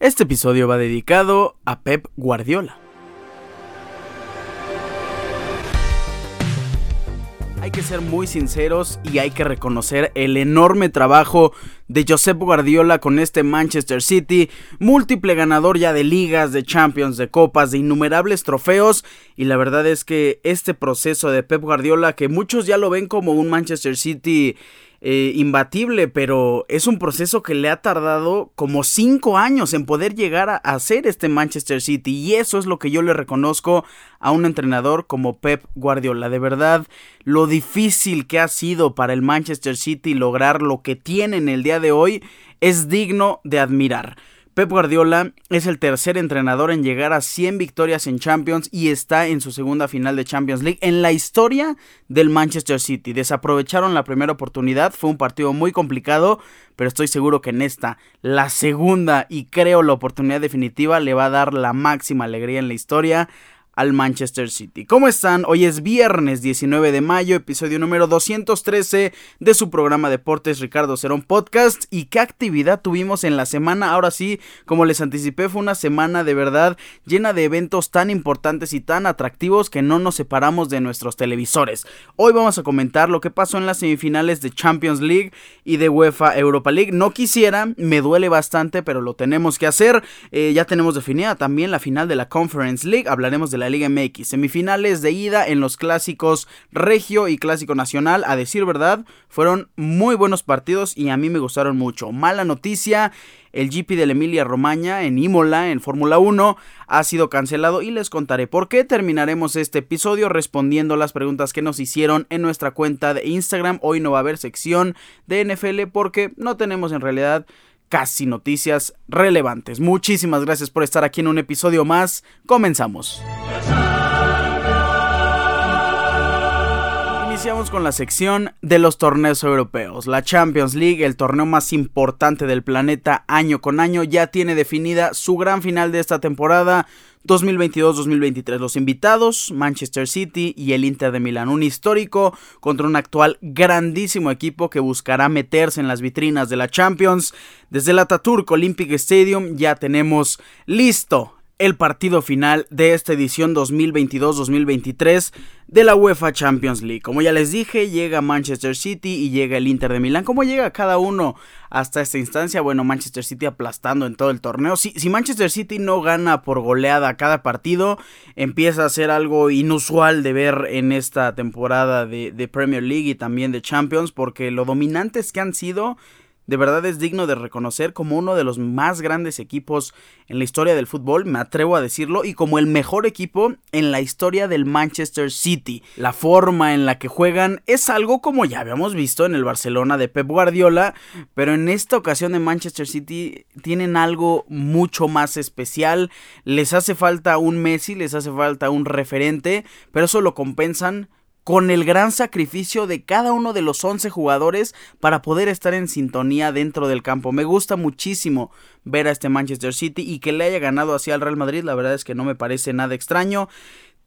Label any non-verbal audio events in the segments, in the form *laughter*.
Este episodio va dedicado a Pep Guardiola. Hay que ser muy sinceros y hay que reconocer el enorme trabajo de Josep Guardiola con este Manchester City, múltiple ganador ya de ligas, de Champions, de copas, de innumerables trofeos y la verdad es que este proceso de Pep Guardiola que muchos ya lo ven como un Manchester City eh, imbatible, pero es un proceso que le ha tardado como 5 años en poder llegar a hacer este Manchester City y eso es lo que yo le reconozco a un entrenador como Pep Guardiola. De verdad, lo difícil que ha sido para el Manchester City lograr lo que tiene en el día de hoy es digno de admirar. Pep Guardiola es el tercer entrenador en llegar a 100 victorias en Champions y está en su segunda final de Champions League en la historia del Manchester City. Desaprovecharon la primera oportunidad, fue un partido muy complicado, pero estoy seguro que en esta, la segunda y creo la oportunidad definitiva, le va a dar la máxima alegría en la historia al Manchester City. ¿Cómo están? Hoy es viernes 19 de mayo, episodio número 213 de su programa Deportes Ricardo Cerón Podcast. ¿Y qué actividad tuvimos en la semana? Ahora sí, como les anticipé, fue una semana de verdad llena de eventos tan importantes y tan atractivos que no nos separamos de nuestros televisores. Hoy vamos a comentar lo que pasó en las semifinales de Champions League y de UEFA Europa League. No quisiera, me duele bastante, pero lo tenemos que hacer. Eh, ya tenemos definida también la final de la Conference League. Hablaremos de la Liga MX. Semifinales de ida en los clásicos Regio y Clásico Nacional. A decir verdad, fueron muy buenos partidos y a mí me gustaron mucho. Mala noticia. El GP de la Emilia Romagna en Imola, en Fórmula 1, ha sido cancelado y les contaré por qué. Terminaremos este episodio respondiendo las preguntas que nos hicieron en nuestra cuenta de Instagram. Hoy no va a haber sección de NFL porque no tenemos en realidad casi noticias relevantes. Muchísimas gracias por estar aquí en un episodio más. Comenzamos. Iniciamos con la sección de los torneos europeos. La Champions League, el torneo más importante del planeta año con año, ya tiene definida su gran final de esta temporada 2022-2023. Los invitados, Manchester City y el Inter de Milán. Un histórico contra un actual grandísimo equipo que buscará meterse en las vitrinas de la Champions. Desde el Ataturk Olympic Stadium ya tenemos listo el partido final de esta edición 2022-2023 de la UEFA Champions League. Como ya les dije, llega Manchester City y llega el Inter de Milán. ¿Cómo llega cada uno hasta esta instancia? Bueno, Manchester City aplastando en todo el torneo. Si, Manchester City no gana por goleada cada partido, empieza a ser algo inusual de ver en esta temporada de, de Premier League y también de Champions, porque lo dominantes que han sido de verdad es digno de reconocer como uno de los más grandes equipos en la historia del fútbol, me atrevo a decirlo, y como el mejor equipo en la historia del Manchester City. La forma en la que juegan es algo como ya habíamos visto en el Barcelona de Pep Guardiola, pero en esta ocasión de Manchester City tienen algo mucho más especial, les hace falta un Messi, les hace falta un referente, pero eso lo compensan con el gran sacrificio de cada uno de los 11 jugadores para poder estar en sintonía dentro del campo. Me gusta muchísimo ver a este Manchester City y que le haya ganado así al Real Madrid, la verdad es que no me parece nada extraño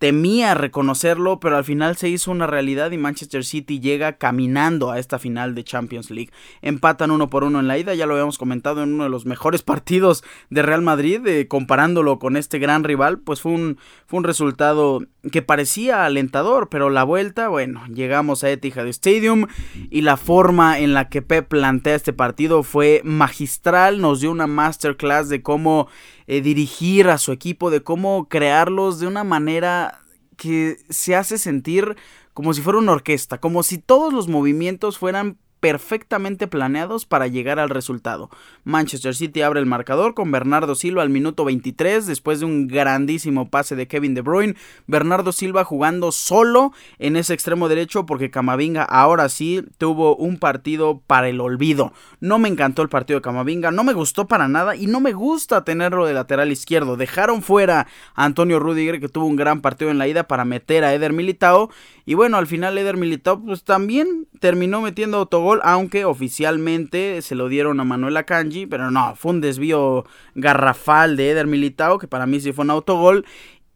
temía reconocerlo, pero al final se hizo una realidad y Manchester City llega caminando a esta final de Champions League. Empatan uno por uno en la ida, ya lo habíamos comentado en uno de los mejores *laughs* partidos de Real Madrid, eh, comparándolo con este gran rival, pues fue un, fue un resultado que parecía alentador, pero la vuelta, bueno, llegamos a Etihad Stadium y la forma en la que Pep plantea este partido fue magistral, nos dio una masterclass de cómo eh, dirigir a su equipo, de cómo crearlos de una manera que se hace sentir como si fuera una orquesta, como si todos los movimientos fueran perfectamente planeados para llegar al resultado. Manchester City abre el marcador con Bernardo Silva al minuto 23 después de un grandísimo pase de Kevin De Bruyne. Bernardo Silva jugando solo en ese extremo derecho porque Camavinga ahora sí tuvo un partido para el olvido. No me encantó el partido de Camavinga, no me gustó para nada y no me gusta tenerlo de lateral izquierdo. Dejaron fuera a Antonio Rudiger que tuvo un gran partido en la ida para meter a Eder Militao y bueno, al final Eder Militao pues también terminó metiendo autogol aunque oficialmente se lo dieron a Manuel Akanji, pero no, fue un desvío garrafal de Eder Militao, que para mí sí fue un autogol.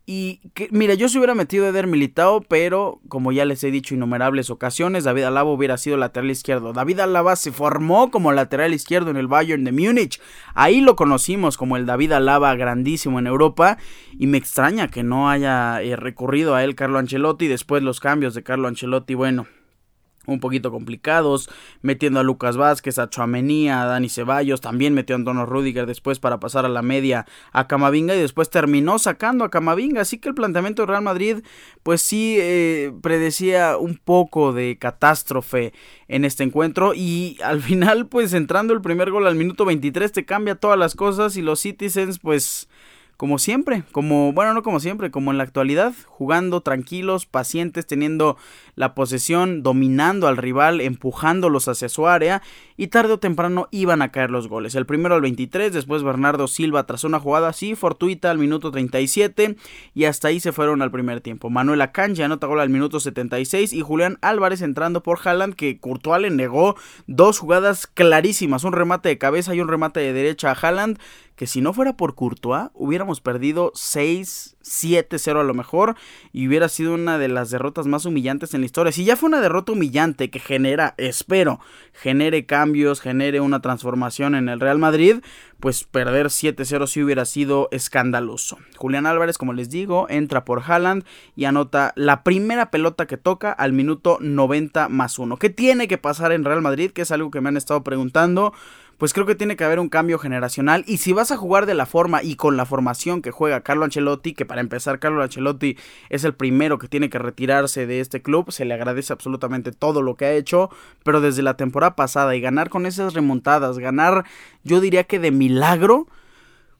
Y que, mira, yo se hubiera metido Eder Militao, pero como ya les he dicho innumerables ocasiones, David Alaba hubiera sido lateral izquierdo. David Alaba se formó como lateral izquierdo en el Bayern de Múnich. Ahí lo conocimos como el David Alaba grandísimo en Europa. Y me extraña que no haya eh, recurrido a él Carlo Ancelotti. Después los cambios de Carlo Ancelotti, bueno, un poquito complicados, metiendo a Lucas Vázquez, a Chuamení, a Dani Ceballos, también metió a Antonio Rudiger después para pasar a la media a Camavinga y después terminó sacando a Camavinga, así que el planteamiento de Real Madrid pues sí eh, predecía un poco de catástrofe en este encuentro y *laughs* al final pues entrando el primer gol al minuto 23 te cambia todas las cosas y los Citizens pues como siempre, como, bueno, no como siempre, como en la actualidad, jugando tranquilos, pacientes, teniendo la posesión, dominando al rival, empujándolos hacia su área y tarde o temprano iban a caer los goles. El primero al 23, después Bernardo Silva tras una jugada así, fortuita al minuto 37 y hasta ahí se fueron al primer tiempo. Manuel Akanji anota gol al minuto 76 y Julián Álvarez entrando por Haaland que Courtois le negó dos jugadas clarísimas, un remate de cabeza y un remate de derecha a Haaland que si no fuera por Courtois hubiéramos perdido 6, 7-0 a lo mejor y hubiera sido una de las derrotas más humillantes en la historia. Si ya fue una derrota humillante que genera, espero, genere cambios, genere una transformación en el Real Madrid, pues perder 7-0 sí hubiera sido escandaloso. Julián Álvarez, como les digo, entra por Haaland y anota la primera pelota que toca al minuto 90 más 1. ¿Qué tiene que pasar en Real Madrid? Que es algo que me han estado preguntando pues creo que tiene que haber un cambio generacional. Y si vas a jugar de la forma y con la formación que juega Carlo Ancelotti, que para empezar Carlo Ancelotti es el primero que tiene que retirarse de este club, se le agradece absolutamente todo lo que ha hecho, pero desde la temporada pasada y ganar con esas remontadas, ganar yo diría que de milagro,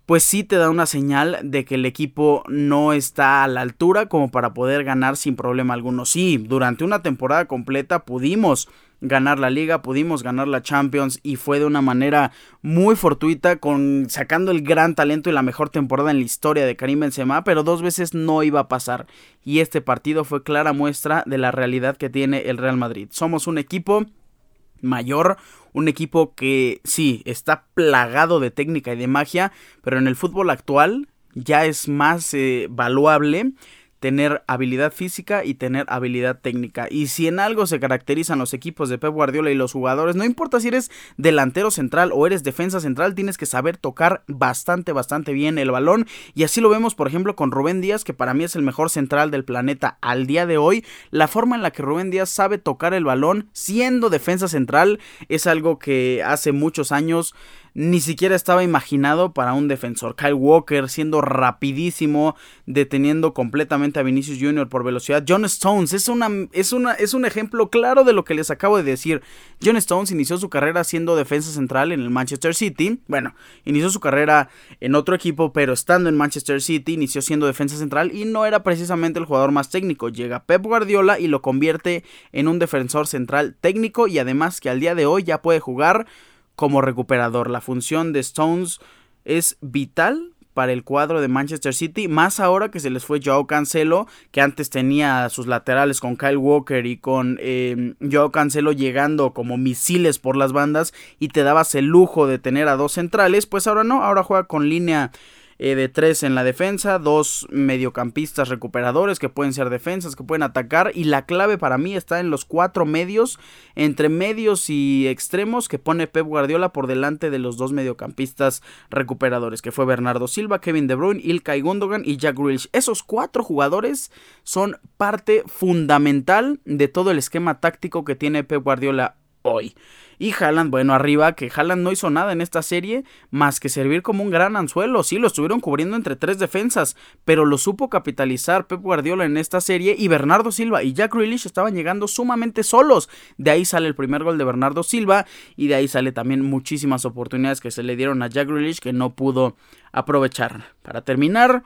pues sí te da una señal de que el equipo no está a la altura como para poder ganar sin problema alguno. Sí, durante una temporada completa pudimos ganar la liga, pudimos ganar la Champions y fue de una manera muy fortuita con sacando el gran talento y la mejor temporada en la historia de Karim Benzema, pero dos veces no iba a pasar y este partido fue clara muestra de la realidad que tiene el Real Madrid. Somos un equipo mayor, un equipo que sí, está plagado de técnica y de magia, pero en el fútbol actual ya es más eh, valuable tener habilidad física y tener habilidad técnica. Y si en algo se caracterizan los equipos de Pep Guardiola y los jugadores, no importa si eres delantero central o eres defensa central, tienes que saber tocar bastante, bastante bien el balón. Y así lo vemos, por ejemplo, con Rubén Díaz, que para mí es el mejor central del planeta al día de hoy. La forma en la que Rubén Díaz sabe tocar el balón siendo defensa central es algo que hace muchos años ni siquiera estaba imaginado para un defensor. Kyle Walker siendo rapidísimo, deteniendo completamente a Vinicius Jr. por velocidad. John Stones es, una, es, una, es un ejemplo claro de lo que les acabo de decir. John Stones inició su carrera siendo defensa central en el Manchester City. Bueno, inició su carrera en otro equipo, pero estando en Manchester City inició siendo defensa central y no era precisamente el jugador más técnico. Llega Pep Guardiola y lo convierte en un defensor central técnico y además que al día de hoy ya puede jugar como recuperador. La función de Stones es vital para el cuadro de Manchester City, más ahora que se les fue Joao Cancelo, que antes tenía sus laterales con Kyle Walker y con eh, Joao Cancelo llegando como misiles por las bandas y te dabas el lujo de tener a dos centrales, pues ahora no, ahora juega con línea eh, de tres en la defensa, dos mediocampistas recuperadores que pueden ser defensas, que pueden atacar y la clave para mí está en los cuatro medios, entre medios y extremos que pone Pep Guardiola por delante de los dos mediocampistas recuperadores, que fue Bernardo Silva, Kevin De Bruyne, Ilkay Gundogan y Jack Grealish. Esos cuatro jugadores son parte fundamental de todo el esquema táctico que tiene Pep Guardiola hoy. Y Haaland, bueno, arriba, que Haaland no hizo nada en esta serie más que servir como un gran anzuelo. Sí, lo estuvieron cubriendo entre tres defensas, pero lo supo capitalizar Pep Guardiola en esta serie y Bernardo Silva y Jack Grealish estaban llegando sumamente solos. De ahí sale el primer gol de Bernardo Silva y de ahí sale también muchísimas oportunidades que se le dieron a Jack Grealish que no pudo aprovechar. Para terminar,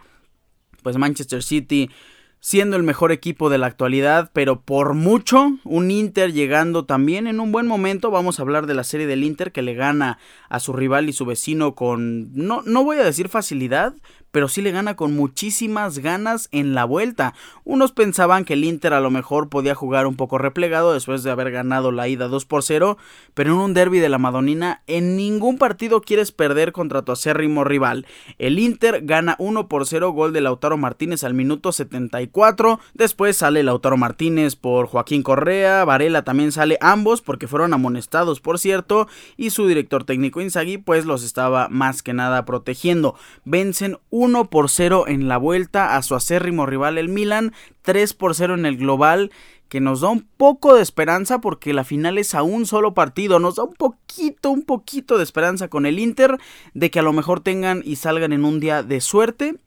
pues Manchester City siendo el mejor equipo de la actualidad, pero por mucho un Inter llegando también en un buen momento. Vamos a hablar de la serie del Inter que le gana a su rival y su vecino con, no, no voy a decir facilidad, pero sí le gana con muchísimas ganas en la vuelta. Unos pensaban que el Inter a lo mejor podía jugar un poco replegado después de haber ganado la ida 2 por 0, pero en un derby de la Madonina en ningún partido quieres perder contra tu acérrimo rival. El Inter gana 1 por 0 gol de Lautaro Martínez al minuto 74, después sale Lautaro Martínez por Joaquín Correa, Varela también sale ambos porque fueron amonestados por cierto y su director técnico Inzaghi pues los estaba más que nada protegiendo. Vencen 1 por 0 en la vuelta a su acérrimo rival el Milan, 3 por 0 en el global que nos da un poco de esperanza porque la final es a un solo partido, nos da un poquito, un poquito de esperanza con el Inter de que a lo mejor tengan y salgan en un día de suerte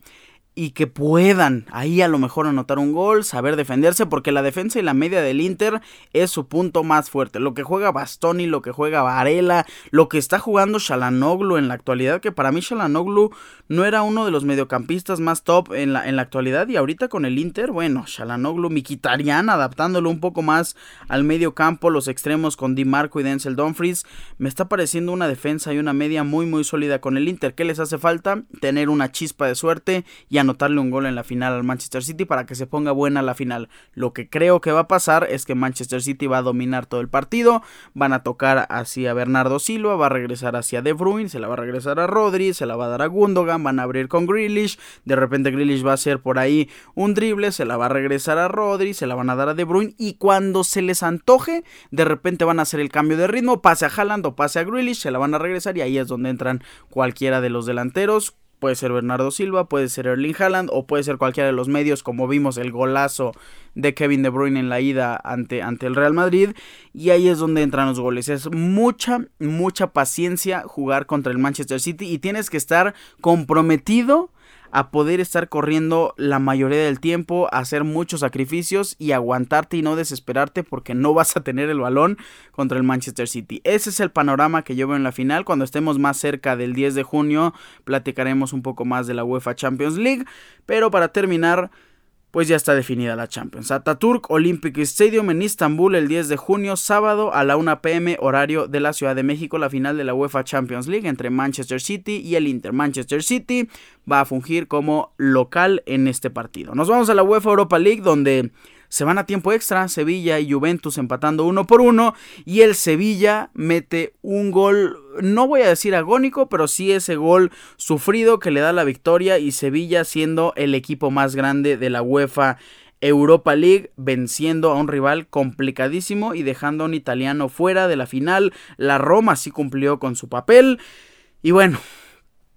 y que puedan ahí a lo mejor anotar un gol, saber defenderse, porque la defensa y la media del Inter es su punto más fuerte. Lo que juega Bastoni, lo que juega Varela, lo que está jugando Shalanoglu en la actualidad, que para mí Shalanoglu no era uno de los mediocampistas más top en la, en la actualidad y ahorita con el Inter, bueno, Shalanoglu, Mikitarian, adaptándolo un poco más al medio campo, los extremos con Di Marco y Denzel Dumfries, me está pareciendo una defensa y una media muy muy sólida con el Inter. ¿Qué les hace falta? Tener una chispa de suerte y anotarle un gol en la final al Manchester City para que se ponga buena la final. Lo que creo que va a pasar es que Manchester City va a dominar todo el partido, van a tocar hacia Bernardo Silva, va a regresar hacia De Bruyne, se la va a regresar a Rodri, se la va a dar a Gundogan, van a abrir con Grealish, de repente Grealish va a hacer por ahí un drible, se la va a regresar a Rodri, se la van a dar a De Bruyne y cuando se les antoje, de repente van a hacer el cambio de ritmo, pase a Haaland o pase a Grealish, se la van a regresar y ahí es donde entran cualquiera de los delanteros Puede ser Bernardo Silva, puede ser Erling Haaland o puede ser cualquiera de los medios, como vimos el golazo de Kevin De Bruyne en la ida ante, ante el Real Madrid. Y ahí es donde entran los goles. Es mucha, mucha paciencia jugar contra el Manchester City y tienes que estar comprometido a poder estar corriendo la mayoría del tiempo, hacer muchos sacrificios y aguantarte y no desesperarte porque no vas a tener el balón contra el Manchester City. Ese es el panorama que yo veo en la final. Cuando estemos más cerca del 10 de junio platicaremos un poco más de la UEFA Champions League. Pero para terminar pues ya está definida la Champions. Ataturk Olympic Stadium en Istambul el 10 de junio, sábado a la 1 pm horario de la Ciudad de México, la final de la UEFA Champions League entre Manchester City y el Inter. Manchester City va a fungir como local en este partido. Nos vamos a la UEFA Europa League donde se van a tiempo extra, Sevilla y Juventus empatando uno por uno y el Sevilla mete un gol, no voy a decir agónico, pero sí ese gol sufrido que le da la victoria y Sevilla siendo el equipo más grande de la UEFA Europa League venciendo a un rival complicadísimo y dejando a un italiano fuera de la final. La Roma sí cumplió con su papel. Y bueno,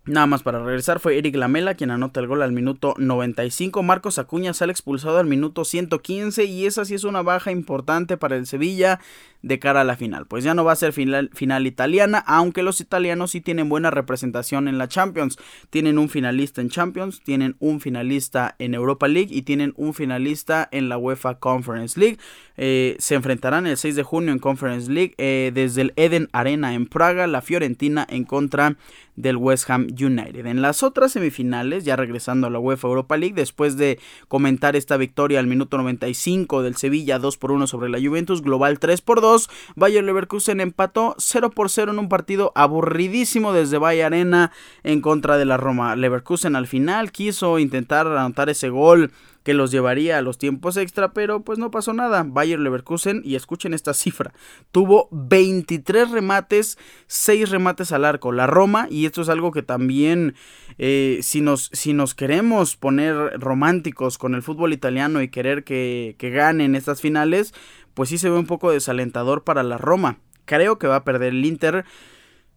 Nada más para regresar, fue Eric Lamela quien anota el gol al minuto 95. Marcos Acuña sale expulsado al minuto 115 y esa sí es una baja importante para el Sevilla de cara a la final. Pues ya no va a ser final, final italiana, aunque los italianos sí tienen buena representación en la Champions. Tienen un finalista en Champions, tienen un finalista en Europa League y tienen un finalista en la UEFA Conference League. Eh, se enfrentarán el 6 de junio en Conference League eh, desde el Eden Arena en Praga, la Fiorentina en contra del West Ham United. En las otras semifinales, ya regresando a la UEFA Europa League, después de comentar esta victoria al minuto 95 del Sevilla 2 por 1 sobre la Juventus, global 3 por 2, Bayer Leverkusen empató 0 por 0 en un partido aburridísimo desde Bayer Arena en contra de la Roma. Leverkusen al final quiso intentar anotar ese gol que los llevaría a los tiempos extra, pero pues no pasó nada. Bayer Leverkusen, y escuchen esta cifra, tuvo 23 remates, 6 remates al arco. La Roma, y esto es algo que también, eh, si, nos, si nos queremos poner románticos con el fútbol italiano y querer que, que ganen estas finales, pues sí se ve un poco desalentador para la Roma. Creo que va a perder el Inter.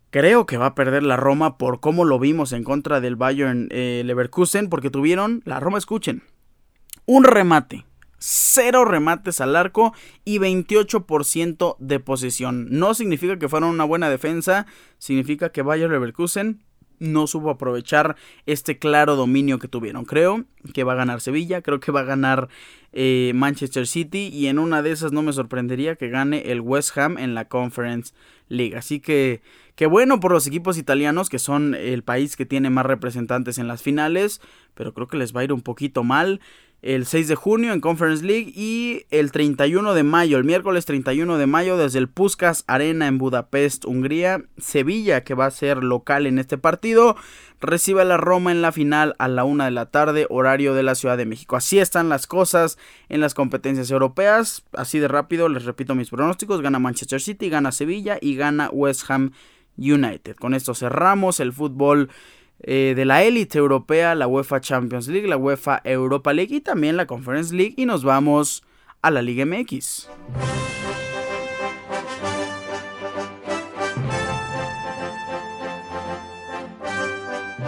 Creo que va a perder la Roma por cómo lo vimos en contra del Bayern eh, Leverkusen, porque tuvieron, la Roma escuchen, un remate, cero remates al arco y 28% de posesión. No significa que fueron una buena defensa, significa que Bayer Leverkusen no supo aprovechar este claro dominio que tuvieron. Creo que va a ganar Sevilla, creo que va a ganar eh, Manchester City y en una de esas no me sorprendería que gane el West Ham en la Conference League. Así que, que bueno por los equipos italianos que son el país que tiene más representantes en las finales, pero creo que les va a ir un poquito mal. El 6 de junio en Conference League y el 31 de mayo, el miércoles 31 de mayo desde el Puskas Arena en Budapest, Hungría, Sevilla que va a ser local en este partido, recibe a la Roma en la final a la 1 de la tarde, horario de la Ciudad de México. Así están las cosas en las competencias europeas, así de rápido les repito mis pronósticos, gana Manchester City, gana Sevilla y gana West Ham United. Con esto cerramos el fútbol eh, de la élite europea, la UEFA Champions League, la UEFA Europa League y también la Conference League y nos vamos a la Liga MX.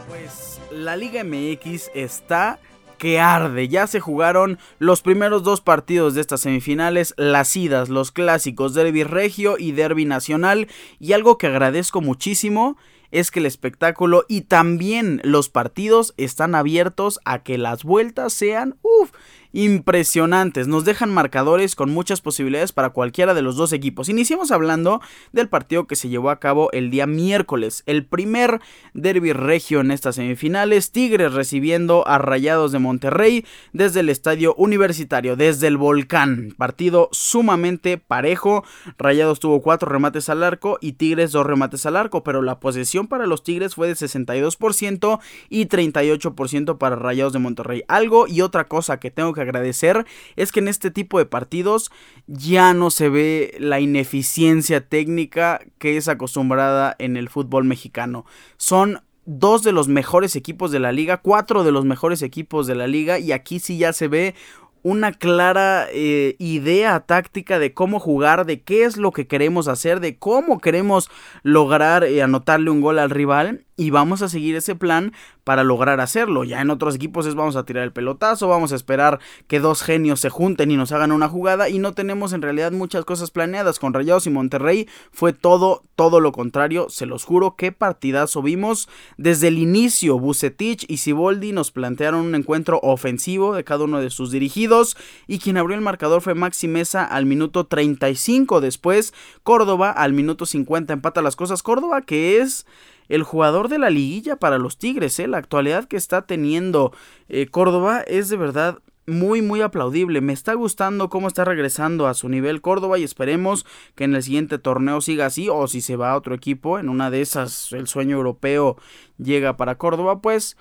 Pues la Liga MX está que arde. Ya se jugaron los primeros dos partidos de estas semifinales, las idas, los clásicos, Derby Regio y Derby Nacional. Y algo que agradezco muchísimo es que el espectáculo y también los partidos están abiertos a que las vueltas sean, uff, impresionantes. Nos dejan marcadores con muchas posibilidades para cualquiera de los dos equipos. Iniciamos hablando del partido que se llevó a cabo el día miércoles, el primer derby regio en estas semifinales. Tigres recibiendo a Rayados de Monterrey desde el estadio universitario, desde el volcán. Partido sumamente parejo. Rayados tuvo cuatro remates al arco y Tigres dos remates al arco, pero la posesión para los Tigres fue de 62% y 38% para Rayados de Monterrey. Algo y otra cosa que tengo que agradecer es que en este tipo de partidos ya no se ve la ineficiencia técnica que es acostumbrada en el fútbol mexicano. Son dos de los mejores equipos de la liga, cuatro de los mejores equipos de la liga y aquí sí ya se ve una clara eh, idea táctica de cómo jugar, de qué es lo que queremos hacer, de cómo queremos lograr eh, anotarle un gol al rival y vamos a seguir ese plan para lograr hacerlo. Ya en otros equipos es vamos a tirar el pelotazo, vamos a esperar que dos genios se junten y nos hagan una jugada y no tenemos en realidad muchas cosas planeadas. Con Rayados y Monterrey fue todo, todo lo contrario, se los juro, qué partidazo vimos. Desde el inicio, Bucetich y Siboldi nos plantearon un encuentro ofensivo de cada uno de sus dirigidos y quien abrió el marcador fue Maxi Mesa al minuto 35 después, Córdoba al minuto 50 empata las cosas, Córdoba que es el jugador de la liguilla para los Tigres. ¿eh? La actualidad que está teniendo eh, Córdoba es de verdad muy muy aplaudible. Me está gustando cómo está regresando a su nivel Córdoba y esperemos que en el siguiente torneo siga así o si se va a otro equipo, en una de esas el sueño europeo llega para Córdoba, pues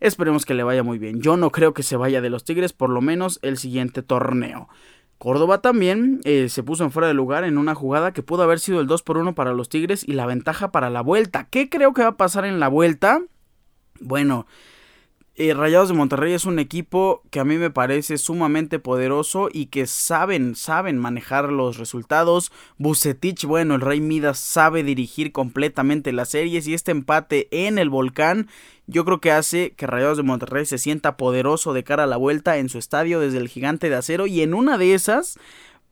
esperemos que le vaya muy bien. Yo no creo que se vaya de los Tigres por lo menos el siguiente torneo. Córdoba también eh, se puso en fuera de lugar en una jugada que pudo haber sido el 2 por 1 para los Tigres y la ventaja para la vuelta. ¿Qué creo que va a pasar en la vuelta? Bueno, eh, Rayados de Monterrey es un equipo que a mí me parece sumamente poderoso y que saben, saben manejar los resultados. Bucetich, bueno, el Rey Midas sabe dirigir completamente las series y este empate en el volcán yo creo que hace que Rayados de Monterrey se sienta poderoso de cara a la vuelta en su estadio desde el gigante de acero y en una de esas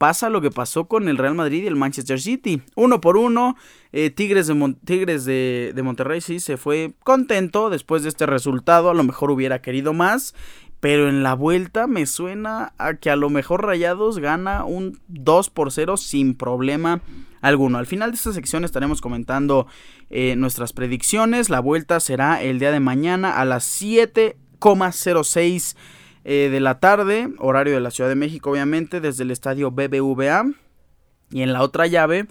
pasa lo que pasó con el Real Madrid y el Manchester City. Uno por uno, eh, Tigres, de, Tigres de, Monterrey sí se fue contento después de este resultado, a lo mejor hubiera querido más, pero en la vuelta me suena a que a lo mejor Rayados gana un 2 por 0 sin problema alguno. Al final de esta sección estaremos comentando eh, nuestras predicciones. La vuelta será el día de mañana a las 7,06 eh, de la tarde, horario de la Ciudad de México, obviamente, desde el estadio BBVA. Y en la otra llave,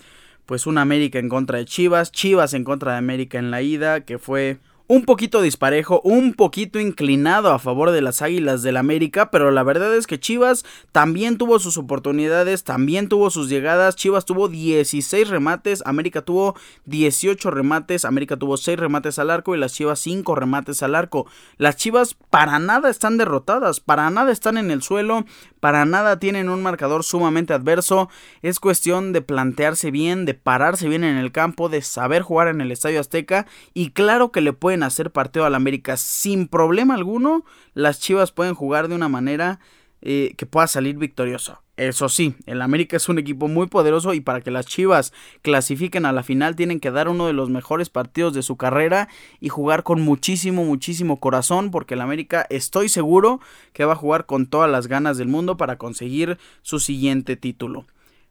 pues un América en contra de Chivas, Chivas en contra de América en la ida, que fue un poquito disparejo, un poquito inclinado a favor de las Águilas del América, pero la verdad es que Chivas también tuvo sus oportunidades, también tuvo sus llegadas. Chivas tuvo 16 remates, América tuvo 18 remates, América tuvo 6 remates al arco y las Chivas 5 remates al arco. Las Chivas para nada están derrotadas, para nada están en el suelo, para nada tienen un marcador sumamente adverso. Es cuestión de plantearse bien, de pararse bien en el campo, de saber jugar en el Estadio Azteca y claro que le hacer partido al América sin problema alguno, las Chivas pueden jugar de una manera eh, que pueda salir victorioso. Eso sí, el América es un equipo muy poderoso y para que las Chivas clasifiquen a la final tienen que dar uno de los mejores partidos de su carrera y jugar con muchísimo, muchísimo corazón porque el América estoy seguro que va a jugar con todas las ganas del mundo para conseguir su siguiente título.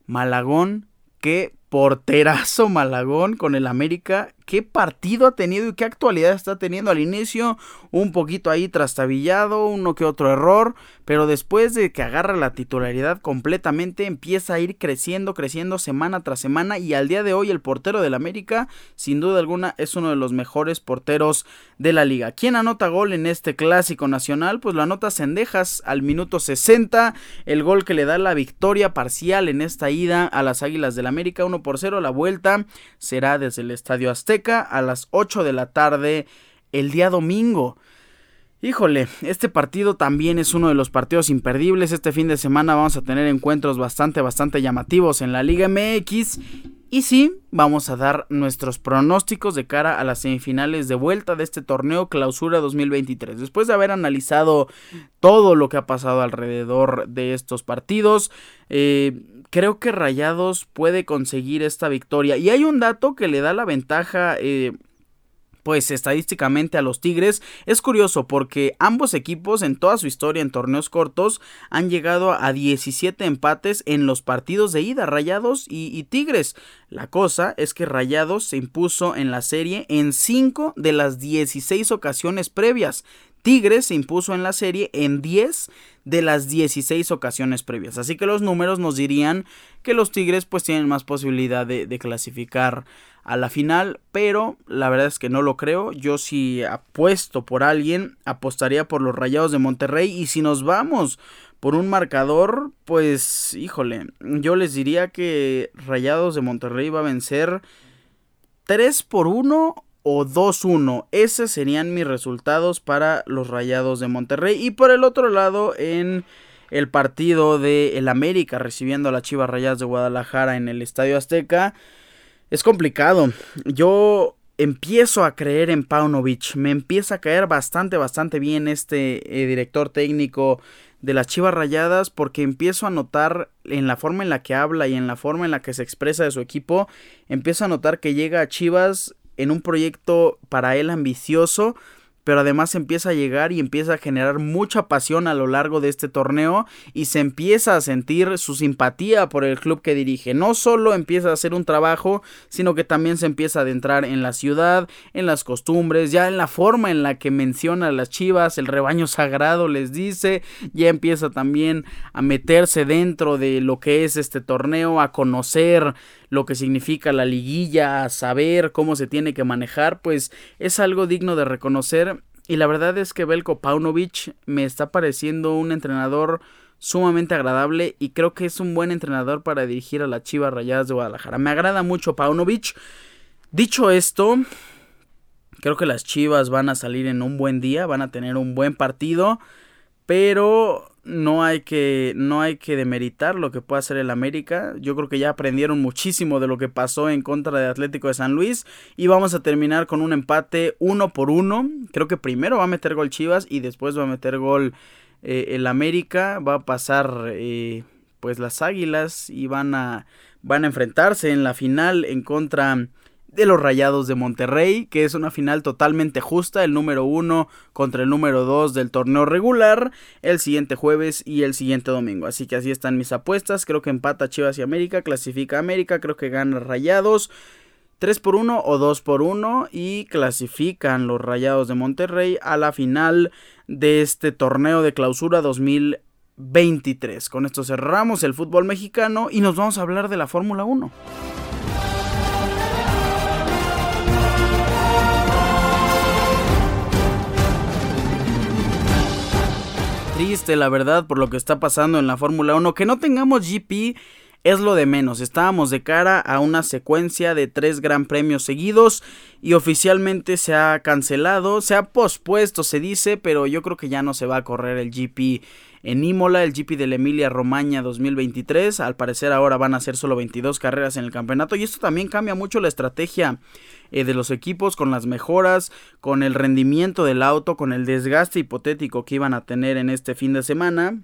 Malagón, qué porterazo Malagón con el América. Qué partido ha tenido y qué actualidad está teniendo al inicio. Un poquito ahí trastabillado, uno que otro error. Pero después de que agarra la titularidad completamente, empieza a ir creciendo, creciendo semana tras semana. Y al día de hoy, el portero del América, sin duda alguna, es uno de los mejores porteros de la liga. ¿Quién anota gol en este clásico nacional? Pues lo anota Cendejas al minuto 60. El gol que le da la victoria parcial en esta ida a las Águilas del América. Uno por 0. La vuelta será desde el Estadio Azteca a las 8 de la tarde el día domingo. Híjole, este partido también es uno de los partidos imperdibles. Este fin de semana vamos a tener encuentros bastante, bastante llamativos en la Liga MX. Y sí, vamos a dar nuestros pronósticos de cara a las semifinales de vuelta de este torneo Clausura 2023. Después de haber analizado todo lo que ha pasado alrededor de estos partidos, eh, creo que Rayados puede conseguir esta victoria. Y hay un dato que le da la ventaja. Eh, pues estadísticamente a los Tigres es curioso porque ambos equipos en toda su historia en torneos cortos han llegado a 17 empates en los partidos de ida, Rayados y, Tigres. La cosa es que Rayados se impuso en la serie en 5 de las 16 ocasiones previas. Tigres se impuso en la serie en 10 de las 16 ocasiones previas. Así que los números nos dirían que los Tigres pues tienen más posibilidad de, clasificar a la final, pero la verdad es que no lo creo. Yo si apuesto por alguien, apostaría por los Rayados de Monterrey y si nos vamos por un marcador, pues híjole, yo les diría que Rayados de Monterrey va a vencer 3 por 1 o 2-1. Esos serían mis resultados para los Rayados de Monterrey. Y por el otro lado, en el partido de el América recibiendo a las Chivas Rayadas de Guadalajara en el Estadio Azteca, es complicado. Yo empiezo a creer en Paunovic. Me empieza a caer bastante, bastante bien este eh, director técnico de las Chivas Rayadas porque empiezo a notar en la forma en la que habla y en la forma en la que se expresa de su equipo, empiezo a notar que llega a Chivas en un proyecto para él ambicioso, pero además empieza a llegar y empieza a generar mucha pasión a lo largo de este torneo y se empieza a sentir su simpatía por el club que dirige. No solo empieza a hacer un trabajo, sino que también se empieza a adentrar en la ciudad, en las costumbres, ya en la forma en la que menciona a las chivas, el rebaño sagrado les dice, ya empieza también a meterse dentro de lo que es este torneo, a conocer lo que significa la liguilla, saber cómo se tiene que manejar, pues es algo digno de reconocer. Y la verdad es que Belko Paunovic me está pareciendo un entrenador sumamente agradable y creo que es un buen entrenador para dirigir a las Chivas Rayadas de Guadalajara. Me agrada mucho Paunovic. Dicho esto, creo que las Chivas van a salir en un buen día, van a tener un buen partido, pero no hay que no hay que demeritar lo que puede hacer el América. Yo creo que ya aprendieron muchísimo de lo que pasó en contra de Atlético de San Luis y vamos a terminar con un empate uno por uno. Creo que primero va a meter gol Chivas y después va a meter gol eh, el América. Va a pasar eh, pues las Águilas y van a van a enfrentarse en la final en contra de los Rayados de Monterrey, que es una final totalmente justa, el número uno contra el número dos del torneo regular, el siguiente jueves y el siguiente domingo. Así que así están mis apuestas, creo que empata Chivas y América, clasifica América, creo que gana Rayados. 3 por 1 o 2 por 1 y clasifican los Rayados de Monterrey a la final de este torneo de clausura 2023. Con esto cerramos el fútbol mexicano y nos vamos a hablar de la Fórmula 1. Triste, la verdad, por lo que está pasando en la Fórmula 1. Que no tengamos GP es lo de menos. Estábamos de cara a una secuencia de tres gran premios seguidos y oficialmente se ha cancelado, se ha pospuesto, se dice, pero yo creo que ya no se va a correr el GP en Imola, el GP de la Emilia Romagna 2023. Al parecer ahora van a ser solo 22 carreras en el campeonato y esto también cambia mucho la estrategia eh, de los equipos con las mejoras, con el rendimiento del auto, con el desgaste hipotético que iban a tener en este fin de semana.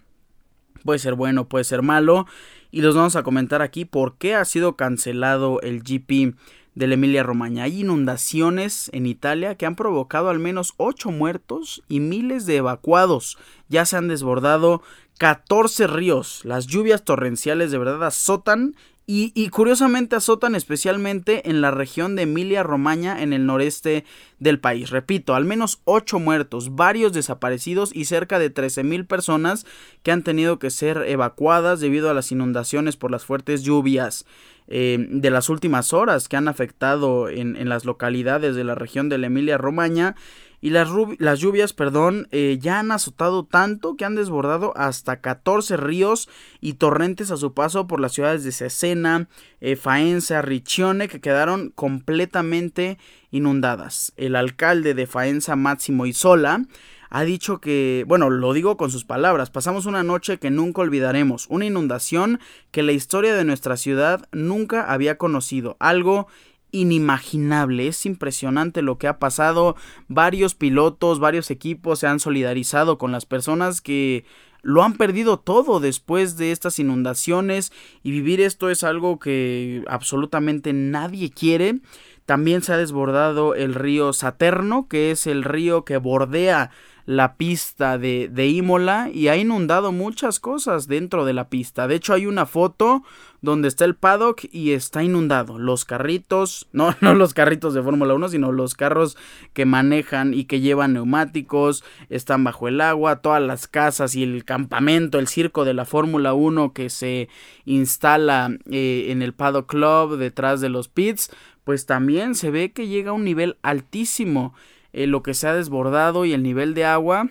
Puede ser bueno, puede ser malo. Y los vamos a comentar aquí por qué ha sido cancelado el GP de la Emilia Romagna. Hay inundaciones en Italia que han provocado al menos 8 muertos y miles de evacuados. Ya se han desbordado 14 ríos. Las lluvias torrenciales de verdad azotan y, curiosamente azotan especialmente en la región de Emilia-Romagna en el noreste del país. Repito, al menos 8 muertos, varios desaparecidos y cerca de 13.000 personas que han tenido que ser evacuadas debido a las inundaciones por las fuertes lluvias eh, de las últimas horas que han afectado en, en las localidades de la región de la Emilia-Romagna y las, las lluvias, perdón, eh, ya han azotado tanto que han desbordado hasta 14 ríos y torrentes a su paso por las ciudades de Cesena, eh, Faenza, Riccione, que quedaron completamente inundadas. El alcalde de Faenza, Máximo Isola, ha dicho que, bueno, lo digo con sus palabras, pasamos una noche que nunca olvidaremos, una inundación que la historia de nuestra ciudad nunca había conocido, algo inimaginable. Es impresionante lo que ha pasado. Varios pilotos, varios equipos se han solidarizado con las personas que lo han perdido todo después de estas inundaciones y vivir esto es algo que absolutamente nadie quiere. También se ha desbordado el río Saterno, que es el río que bordea la pista de, de Imola y ha inundado muchas cosas dentro de la pista. De hecho, hay una foto donde está el paddock y está inundado. Los carritos, no, *laughs* no los carritos de Fórmula 1, sino los carros que manejan y que llevan neumáticos, están bajo el agua, todas las casas y el campamento, el circo de la Fórmula 1 que se instala eh, en el paddock club detrás de los pits, pues también se ve que llega a un nivel altísimo. Eh, lo que se ha desbordado y el nivel de agua,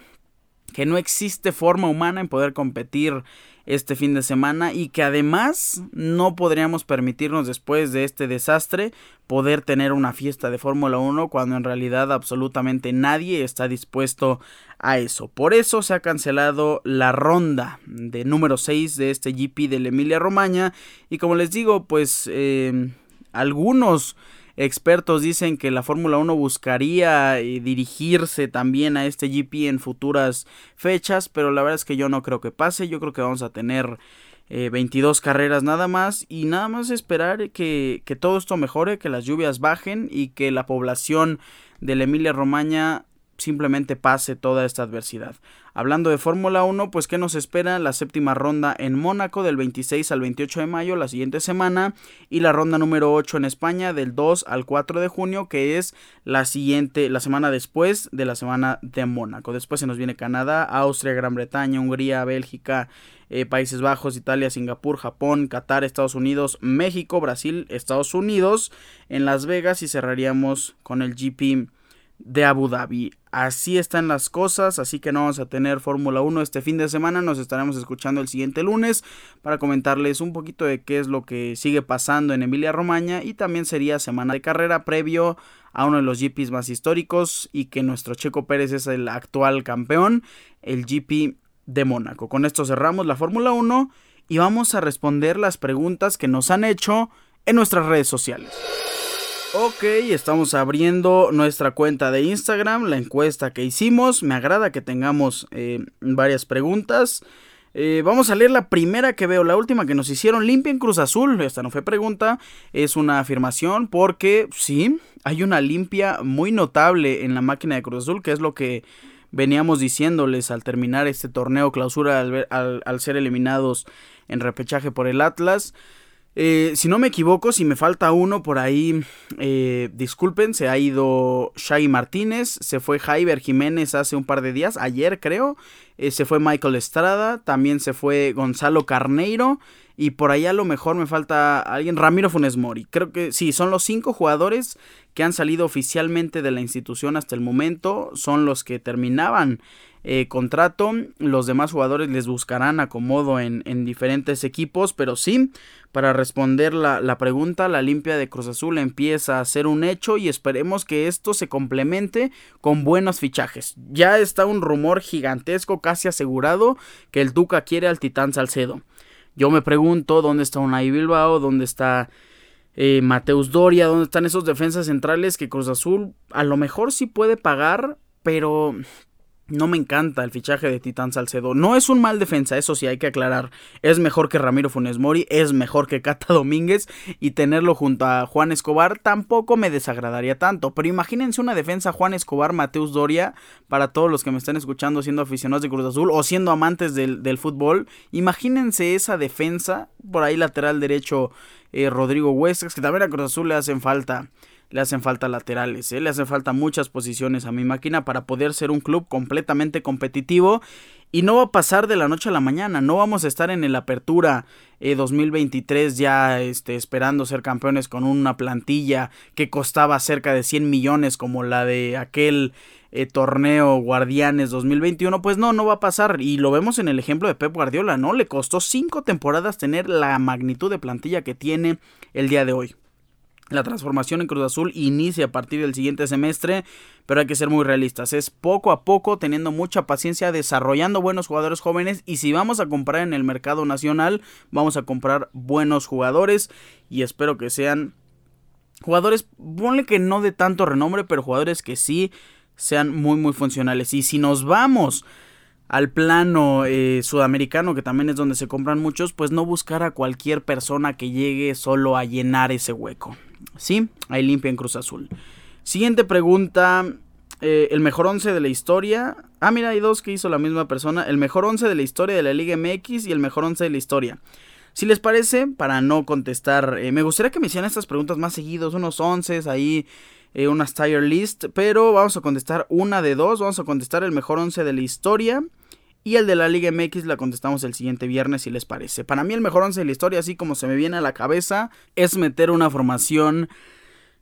que no existe forma humana en poder competir este fin de semana y que además no podríamos permitirnos después de este desastre poder tener una fiesta de Fórmula 1 cuando en realidad absolutamente nadie está dispuesto a eso. Por eso se ha cancelado la ronda de número 6 de este GP de la Emilia Romagna y como les digo pues eh, algunos Expertos dicen que la Fórmula 1 buscaría eh, dirigirse también a este GP en futuras fechas, pero la verdad es que yo no creo que pase. Yo creo que vamos a tener 22 eh, carreras nada más y nada más esperar que, que todo esto mejore, que las lluvias bajen y que la población de la Emilia Romagna simplemente pase toda esta adversidad. Hablando de Fórmula 1, pues ¿qué nos espera? La séptima ronda en Mónaco del 26 al 28 de mayo, la siguiente semana, y la ronda número 8 en España del 2 al 4 de junio, que es la siguiente, la semana después de la semana de Mónaco. Después se nos viene Canadá, Austria, Gran Bretaña, Hungría, Bélgica, eh, Países Bajos, Italia, Singapur, Japón, Qatar, Estados Unidos, México, Brasil, Estados Unidos, en Las Vegas y cerraríamos con el GP de Abu Dhabi. Así están las cosas, así que no vamos a tener Fórmula 1 este fin de semana, nos estaremos escuchando el siguiente lunes para comentarles un poquito de qué es lo que sigue pasando en Emilia Romagna y también sería semana de carrera previo a uno de los GPs más históricos y que nuestro Checo Pérez es el actual campeón, el GP de Mónaco. Con esto cerramos la Fórmula 1 y vamos a responder las preguntas que nos han hecho en nuestras redes sociales. Ok, estamos abriendo nuestra cuenta de Instagram, la encuesta que hicimos. Me agrada que tengamos eh, varias preguntas. Eh, vamos a leer la primera que veo, la última que nos hicieron. Limpia en Cruz Azul. Esta no fue pregunta, es una afirmación porque sí, hay una limpia muy notable en la máquina de Cruz Azul, que es lo que veníamos diciéndoles al terminar este torneo clausura al, al ser eliminados en repechaje por el Atlas. Eh, si no me equivoco, si me falta uno por ahí, eh, disculpen, se ha ido Shaggy Martínez, se fue Jaiber Jiménez hace un par de días, ayer creo, eh, se fue Michael Estrada, también se fue Gonzalo Carneiro y por ahí a lo mejor me falta alguien, Ramiro Funes Mori. Creo que sí, son los cinco jugadores que han salido oficialmente de la institución hasta el momento, son los que terminaban eh, contrato. Los demás jugadores les buscarán acomodo en, diferentes equipos, pero sí, para responder la, la, pregunta, la limpia de Cruz Azul empieza a ser un hecho y esperemos que esto se complemente con buenos fichajes. Ya está un rumor gigantesco, casi asegurado, que el Duca quiere al Titán Salcedo. Yo me pregunto dónde está Unai Bilbao, dónde está eh, Mateus Doria, dónde están esos defensas centrales que Cruz Azul a lo mejor sí puede pagar, pero No me encanta el fichaje de Titán Salcedo. No es un mal defensa, eso sí hay que aclarar. Es mejor que Ramiro Funes Mori, es mejor que Cata Domínguez y tenerlo junto a Juan Escobar tampoco me desagradaría tanto. Pero imagínense una defensa Juan Escobar, Mateus Doria, para todos los que me están escuchando siendo aficionados de Cruz Azul o siendo amantes del, fútbol. Imagínense esa defensa, por ahí lateral derecho eh, Rodrigo Huescas, que también a Cruz Azul le hacen falta le hacen falta laterales, ¿eh? le hacen falta muchas posiciones a mi máquina para poder ser un club completamente competitivo y no va a pasar de la noche a la mañana, no vamos a estar en el apertura 2023 eh, ya este, esperando ser campeones con una plantilla que costaba cerca de 100 millones como la de aquel eh, torneo Guardianes 2021, pues no, no va a pasar y lo vemos en el ejemplo de Pep Guardiola, ¿no? Le costó cinco temporadas tener la magnitud de plantilla que tiene el día de hoy. La transformación en Cruz Azul inicia a partir del siguiente semestre, pero hay que ser muy realistas. Es poco a poco, teniendo mucha paciencia, desarrollando buenos jugadores jóvenes y si vamos a comprar en el mercado nacional, vamos a comprar buenos jugadores y espero que sean jugadores, ponle que no de tanto renombre, pero jugadores que sí sean muy muy funcionales. Y si nos vamos al plano eh, sudamericano, que también es donde se compran muchos, pues no buscar a cualquier persona que llegue solo a llenar ese hueco. Sí, ahí limpia en Cruz Azul. Siguiente pregunta. Eh, el mejor 11 de la historia. Ah, mira, hay dos que hizo la misma persona. El mejor 11 de la historia de la Liga MX y el mejor 11 de la historia. Si les parece, para no contestar, eh, me gustaría que me hicieran estas preguntas más seguidos, unos 11 ahí, eh, unas tier list, pero vamos a contestar una de dos, vamos a contestar el mejor 11 de la historia y el de la Liga MX la contestamos el siguiente viernes si les parece. Para mí el mejor once de la historia, así como se me viene a la cabeza, es meter una formación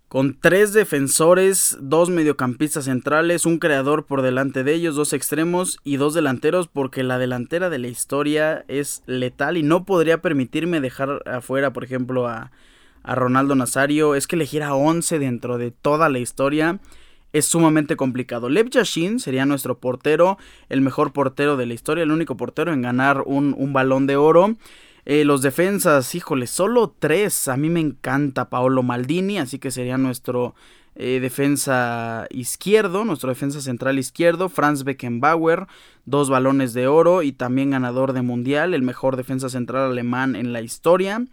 con tres defensores, dos mediocampistas centrales, un creador por delante de ellos, dos extremos y dos delanteros, porque la delantera de la historia es letal y no podría permitirme dejar afuera, por ejemplo, a, a Ronaldo Nazario. Es que elegir a 11 dentro de toda la historia es sumamente complicado. Lev Yashin sería nuestro portero, el mejor portero de la historia, el único portero en ganar un, balón de oro. Eh, los defensas, híjole, solo tres. A mí me encanta Paolo Maldini, así que sería nuestro eh, defensa izquierdo, nuestro defensa central izquierdo. Franz Beckenbauer, dos balones de oro y también ganador de mundial, el mejor defensa central alemán en la historia.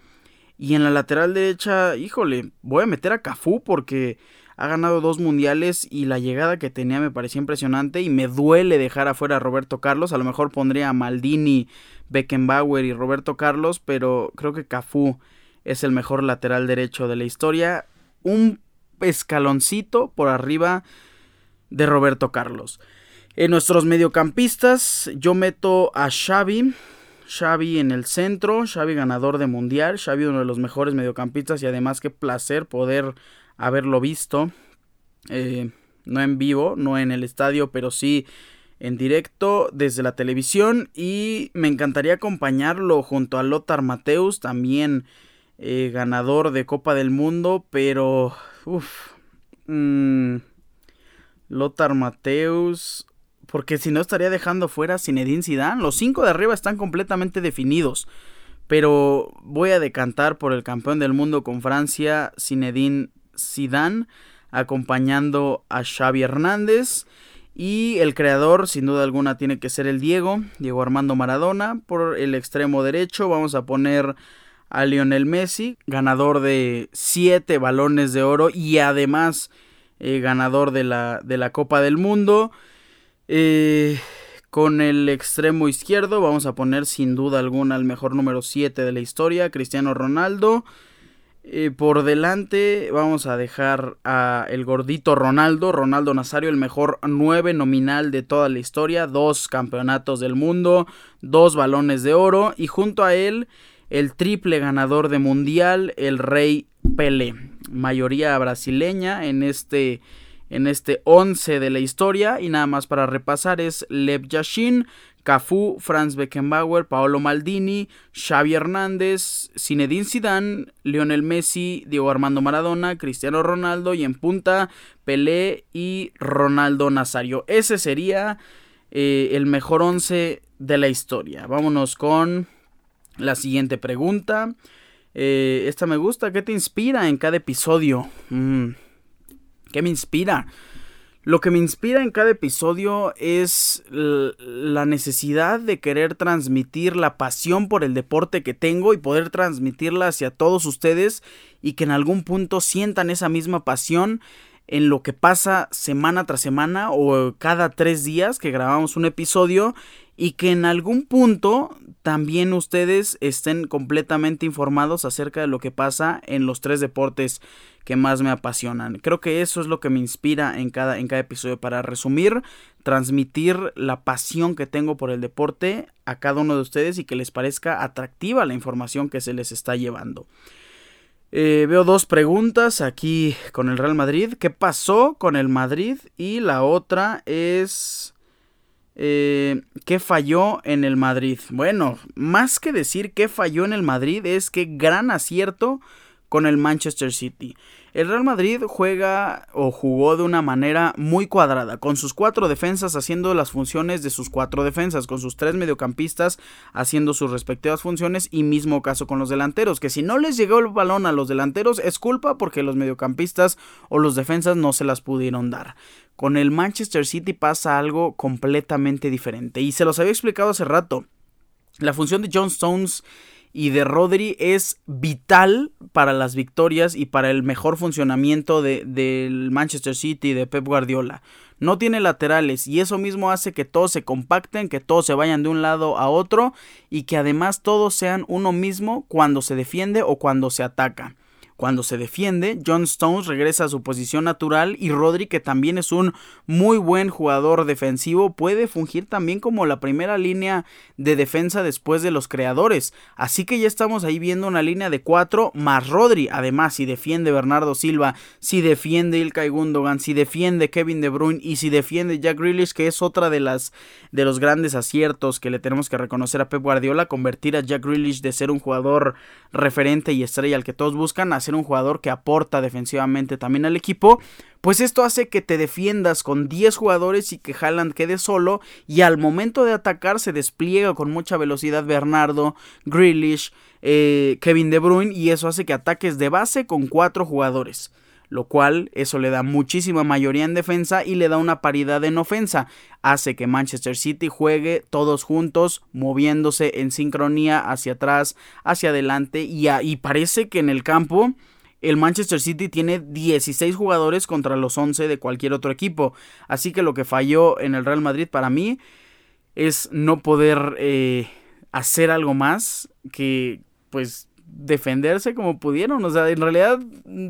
Y en la lateral derecha, híjole, voy a meter a Cafú porque ha ganado dos mundiales y la llegada que tenía me parecía impresionante y me duele dejar afuera a Roberto Carlos. A lo mejor pondría a Maldini, Beckenbauer y Roberto Carlos, pero creo que Cafú es el mejor lateral derecho de la historia. Un escaloncito por arriba de Roberto Carlos. En nuestros mediocampistas yo meto a Xavi, Xavi en el centro, Xavi ganador de mundial, Xavi uno de los mejores mediocampistas y además qué placer poder haberlo visto, eh, no en vivo, no en el estadio, pero sí en directo desde la televisión y me encantaría acompañarlo junto a Lothar Mateus, también eh, ganador de Copa del Mundo, pero uff, mm, Lothar Mateus, porque si no estaría dejando fuera Zinedine Zidane, los cinco de arriba están completamente definidos. Pero voy a decantar por el campeón del mundo con Francia, Zinedine Zidane acompañando a Xavi Hernández. Y el creador, sin duda alguna, tiene que ser el Diego, Diego Armando Maradona. Por el extremo derecho vamos a poner a Lionel Messi, ganador de 7 balones de oro y además eh, ganador de la, de la, Copa del Mundo. Eh, con el extremo izquierdo vamos a poner sin duda alguna al mejor número 7 de la historia, Cristiano Ronaldo. Eh, por delante vamos a dejar a el gordito Ronaldo, Ronaldo Nazario, el mejor 9 nominal de toda la historia, dos campeonatos del mundo, dos balones de oro y junto a él el triple ganador de mundial, el rey Pelé, mayoría brasileña en este en este 11 de la historia. Y nada más para repasar es Lev Yashin, Cafú, Franz Beckenbauer, Paolo Maldini, Xavi Hernández, Zinedine Zidane, Lionel Messi, Diego Armando Maradona, Cristiano Ronaldo y en punta Pelé y Ronaldo Nazario. Ese sería eh, el mejor once de la historia. Vámonos con la siguiente pregunta. Eh, esta me gusta. ¿Qué te inspira en cada episodio? Mm, ¿Qué me inspira? Lo que me inspira en cada episodio es la necesidad de querer transmitir la pasión por el deporte que tengo y poder transmitirla hacia todos ustedes y que en algún punto sientan esa misma pasión en lo que pasa semana tras semana o cada tres días que grabamos un episodio y que en algún punto también ustedes estén completamente informados acerca de lo que pasa en los tres deportes que más me apasionan. Creo que eso es lo que me inspira en cada, en cada episodio. Para resumir, transmitir la pasión que tengo por el deporte a cada uno de ustedes y que les parezca atractiva la información que se les está llevando. Eh, veo dos preguntas aquí con el Real Madrid. ¿Qué pasó con el Madrid? Y la otra es... Eh, ¿Qué falló en el Madrid? Bueno, más que decir qué falló en el Madrid es que gran acierto con el Manchester City. El Real Madrid juega o jugó de una manera muy cuadrada, con sus cuatro defensas haciendo las funciones de sus cuatro defensas, con sus tres mediocampistas haciendo sus respectivas funciones y mismo caso con los delanteros, que si no les llegó el balón a los delanteros es culpa porque los mediocampistas o los defensas no se las pudieron dar. Con el Manchester City pasa algo completamente diferente y se los había explicado hace rato. La función de John Stones y de Rodri es vital para las victorias y para el mejor funcionamiento del Manchester City de Pep Guardiola. No tiene laterales y eso mismo hace que todos se compacten, que todos se vayan de un lado a otro y que además todos sean uno mismo cuando se defiende o cuando se ataca. Cuando se defiende, John Stones regresa a su posición natural y Rodri, que también es un muy buen jugador defensivo, puede fungir también como la primera línea de defensa después de los creadores. Así que ya estamos ahí viendo una línea de cuatro más Rodri. Además, si defiende Bernardo Silva, si defiende Ilkay Gundogan, si defiende Kevin De Bruyne y si defiende Jack Grealish, que es otra de las de los grandes aciertos que le tenemos que reconocer a Pep Guardiola, convertir a Jack Grealish de ser un jugador referente y estrella al que todos buscan a un jugador que aporta defensivamente también al equipo, pues esto hace que te defiendas con 10 jugadores y que Haaland quede solo y al momento de atacar se despliega con mucha velocidad Bernardo, Grealish, eh, Kevin De Bruyne y eso hace que ataques de base con 4 jugadores lo cual eso le da muchísima mayoría en defensa y le da una paridad en ofensa. Hace que Manchester City juegue todos juntos, moviéndose en sincronía hacia atrás, hacia adelante y, y parece que en el campo el Manchester City tiene 16 jugadores contra los 11 de cualquier otro equipo. Así que lo que falló en el Real Madrid para mí es no poder eh, hacer algo más que pues defenderse como pudieron. O sea, en realidad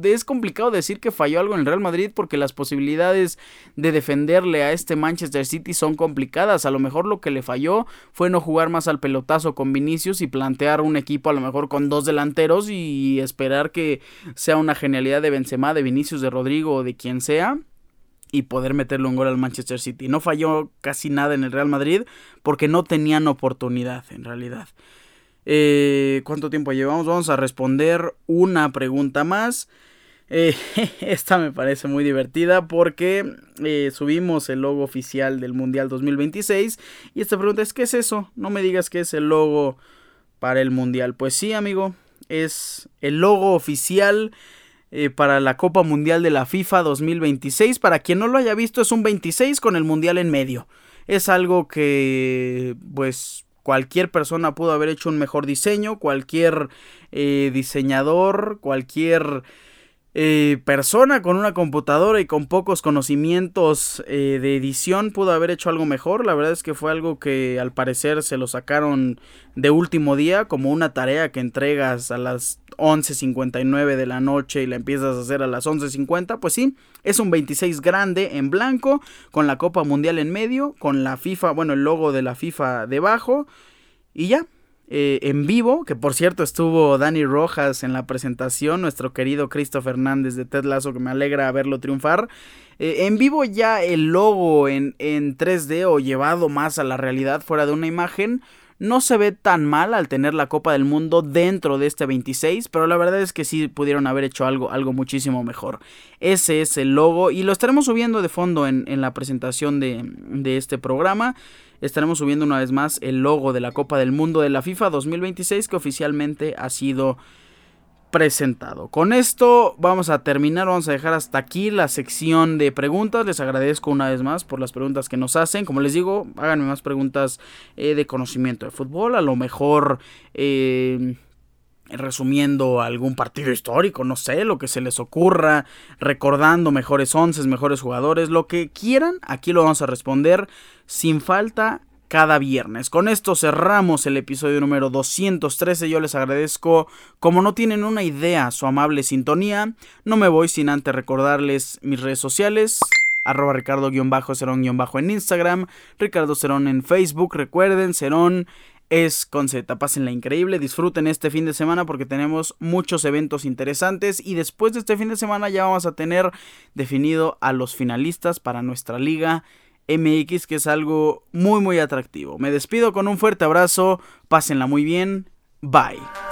es complicado decir que falló algo en el Real Madrid porque las posibilidades de defenderle a este Manchester City son complicadas. A lo mejor lo que le falló fue no jugar más al pelotazo con Vinicius y plantear un equipo a lo mejor con dos delanteros y esperar que sea una genialidad de Benzema, de Vinicius, de Rodrigo o de quien sea y poder meterle un gol al Manchester City. No falló casi nada en el Real Madrid porque no tenían oportunidad en realidad. Eh, ¿Cuánto tiempo llevamos? Vamos a responder una pregunta más. Eh, *laughs* esta me parece muy divertida porque eh, subimos el logo oficial del Mundial 2026 y esta pregunta es ¿qué es eso? No me digas que es el logo para el Mundial. Pues sí, amigo, es el logo oficial para la Copa Mundial de la FIFA 2026. Para quien no lo haya visto, es un 26 con el Mundial en medio. Es algo que, pues, Cualquier persona pudo haber hecho un mejor diseño, cualquier eh, diseñador, cualquier eh, persona con una computadora y con pocos conocimientos eh, de edición pudo haber hecho algo mejor. La verdad es que fue algo que al parecer se lo sacaron de último día como una tarea que entregas a las 11.59 de la noche y la empiezas a hacer a las 11.50. Pues sí, es un 26 grande en blanco con la Copa Mundial en medio, con la FIFA, bueno, el logo de la FIFA debajo y ya. Eh, en vivo, que por cierto estuvo Dani Rojas en la presentación, nuestro querido Cristo Fernández de Ted Lasso, que me alegra verlo triunfar. Eh, en vivo ya el logo en, en 3D o llevado más a la realidad fuera de una imagen, no se ve tan mal al tener la Copa del Mundo dentro de este 26, pero la verdad es que sí pudieron haber hecho algo, algo muchísimo mejor. Ese es el logo y lo estaremos subiendo de fondo en, en la presentación de, de este programa estaremos subiendo una vez más el logo de la Copa del Mundo de la FIFA 2026 que oficialmente ha sido presentado. Con esto vamos a terminar, vamos a dejar hasta aquí la sección de preguntas. Les agradezco una vez más por las preguntas que nos hacen. Como les digo, háganme más preguntas eh, de conocimiento de fútbol. A lo mejor... Eh, resumiendo algún partido histórico, no sé, lo que se les ocurra, recordando mejores once, mejores jugadores, lo que quieran, aquí lo vamos a responder sin falta cada viernes. Con esto cerramos el episodio número 213. Yo les agradezco, como no tienen una idea, su amable sintonía. No me voy sin antes recordarles mis redes sociales. Arroba Ricardo-Cerón- en Instagram, Ricardo Cerón en Facebook. Recuerden, Cerón es con Z. Pásenla increíble, disfruten este fin de semana porque tenemos muchos eventos interesantes y después de este fin de semana ya vamos a tener definido a los finalistas para nuestra liga MX, que es algo muy muy atractivo. Me despido con un fuerte abrazo, pásenla muy bien, bye.